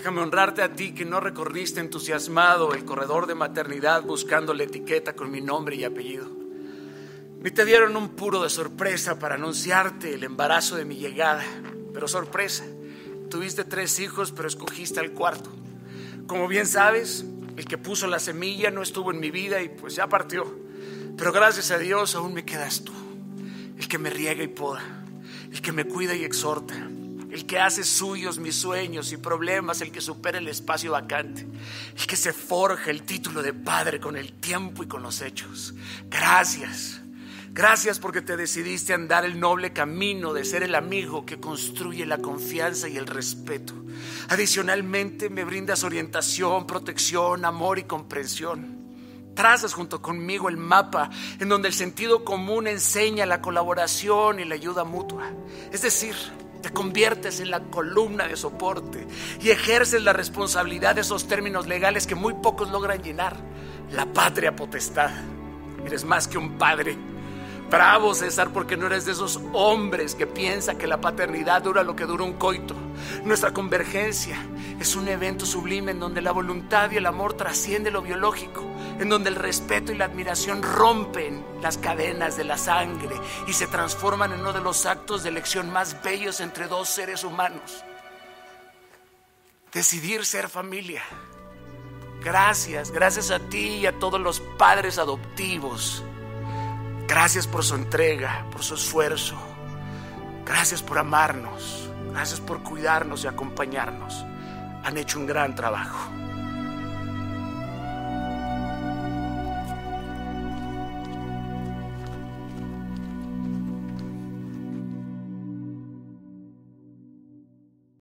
Déjame honrarte a ti que no recorriste entusiasmado el corredor de maternidad buscando la etiqueta con mi nombre y apellido. Ni te dieron un puro de sorpresa para anunciarte el embarazo de mi llegada. Pero sorpresa, tuviste tres hijos pero escogiste al cuarto. Como bien sabes, el que puso la semilla no estuvo en mi vida y pues ya partió. Pero gracias a Dios aún me quedas tú, el que me riega y poda, el que me cuida y exhorta, el que hace suyos mis sueños y problemas, el que supera el espacio vacante, el que se forja el título de padre con el tiempo y con los hechos. Gracias. Gracias porque te decidiste andar el noble camino de ser el amigo que construye la confianza y el respeto. Adicionalmente me brindas orientación, protección, amor y comprensión. Trazas junto conmigo el mapa en donde el sentido común enseña la colaboración y la ayuda mutua. Es decir, te conviertes en la columna de soporte y ejerces la responsabilidad de esos términos legales que muy pocos logran llenar. La patria potestad. Eres más que un padre Bravo, César, porque no eres de esos hombres que piensa que la paternidad dura lo que dura un coito. Nuestra convergencia es un evento sublime en donde la voluntad y el amor trasciende lo biológico, en donde el respeto y la admiración rompen las cadenas de la sangre y se transforman en uno de los actos de elección más bellos entre dos seres humanos. Decidir ser familia. Gracias, gracias a ti y a todos los padres adoptivos Gracias por su entrega, por su esfuerzo. Gracias por amarnos. Gracias por cuidarnos y acompañarnos. Han hecho un gran trabajo.